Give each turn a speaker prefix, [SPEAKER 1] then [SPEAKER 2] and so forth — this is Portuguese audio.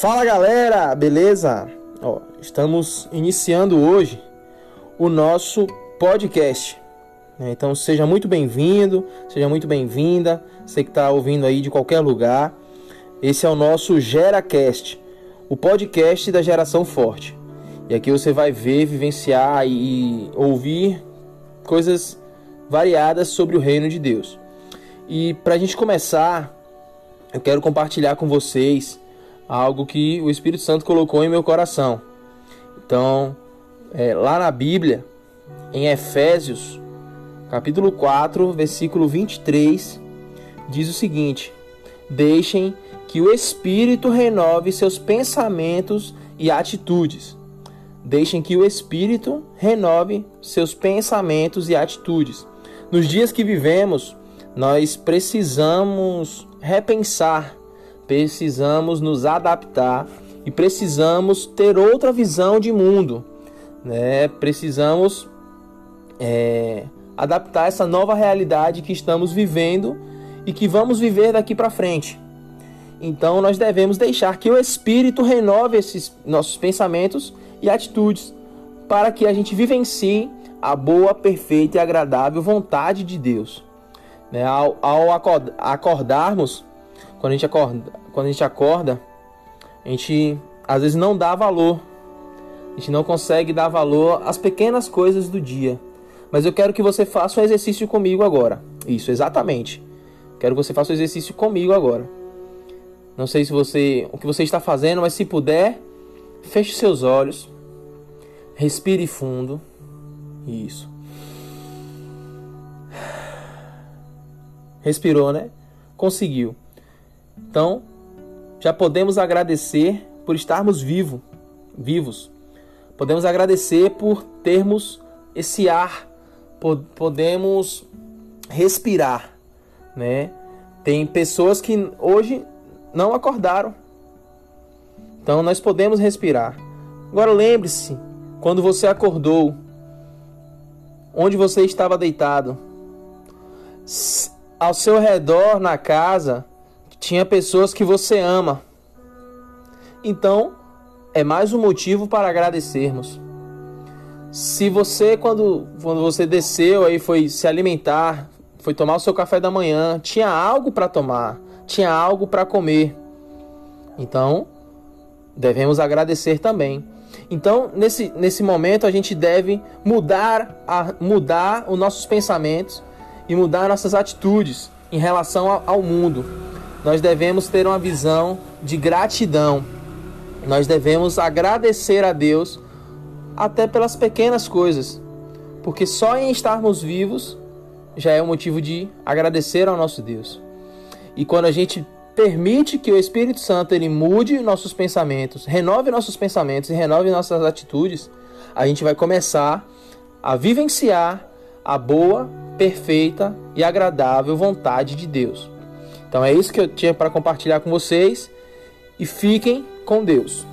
[SPEAKER 1] Fala galera, beleza? Ó, estamos iniciando hoje o nosso podcast. né? Então seja muito bem-vindo, seja muito bem-vinda, você que está ouvindo aí de qualquer lugar. Esse é o nosso GeraCast, o podcast da geração forte. E aqui você vai ver, vivenciar e ouvir coisas variadas sobre o reino de Deus. E para a gente começar, eu quero compartilhar com vocês algo que o Espírito Santo colocou em meu coração. Então, é, lá na Bíblia, em Efésios, capítulo 4, versículo 23, diz o seguinte: Deixem que o Espírito renove seus pensamentos e atitudes. Deixem que o Espírito renove seus pensamentos e atitudes. Nos dias que vivemos, nós precisamos repensar, precisamos nos adaptar e precisamos ter outra visão de mundo. Né? Precisamos é, adaptar essa nova realidade que estamos vivendo e que vamos viver daqui para frente. Então nós devemos deixar que o Espírito renove esses nossos pensamentos e atitudes para que a gente vivencie a boa, perfeita e agradável vontade de Deus. Né? Ao, ao acordarmos, quando a, gente acorda, quando a gente acorda, a gente às vezes não dá valor. A gente não consegue dar valor às pequenas coisas do dia. Mas eu quero que você faça um exercício comigo agora. Isso, exatamente. Quero que você faça um exercício comigo agora. Não sei se você o que você está fazendo, mas se puder, feche seus olhos. Respire fundo. Isso. Respirou, né? Conseguiu. Então, já podemos agradecer por estarmos vivo, vivos. Podemos agradecer por termos esse ar, podemos respirar, né? Tem pessoas que hoje não acordaram. Então nós podemos respirar. Agora lembre-se, quando você acordou, onde você estava deitado, ao seu redor na casa tinha pessoas que você ama. Então, é mais um motivo para agradecermos. Se você quando, quando você desceu aí foi se alimentar, foi tomar o seu café da manhã, tinha algo para tomar, tinha algo para comer. Então, devemos agradecer também. Então, nesse, nesse momento, a gente deve mudar, a, mudar os nossos pensamentos e mudar nossas atitudes em relação ao, ao mundo. Nós devemos ter uma visão de gratidão. Nós devemos agradecer a Deus até pelas pequenas coisas, porque só em estarmos vivos já é um motivo de agradecer ao nosso Deus. E quando a gente permite que o Espírito Santo ele mude nossos pensamentos, renove nossos pensamentos e renove nossas atitudes, a gente vai começar a vivenciar a boa, perfeita e agradável vontade de Deus. Então é isso que eu tinha para compartilhar com vocês e fiquem com Deus.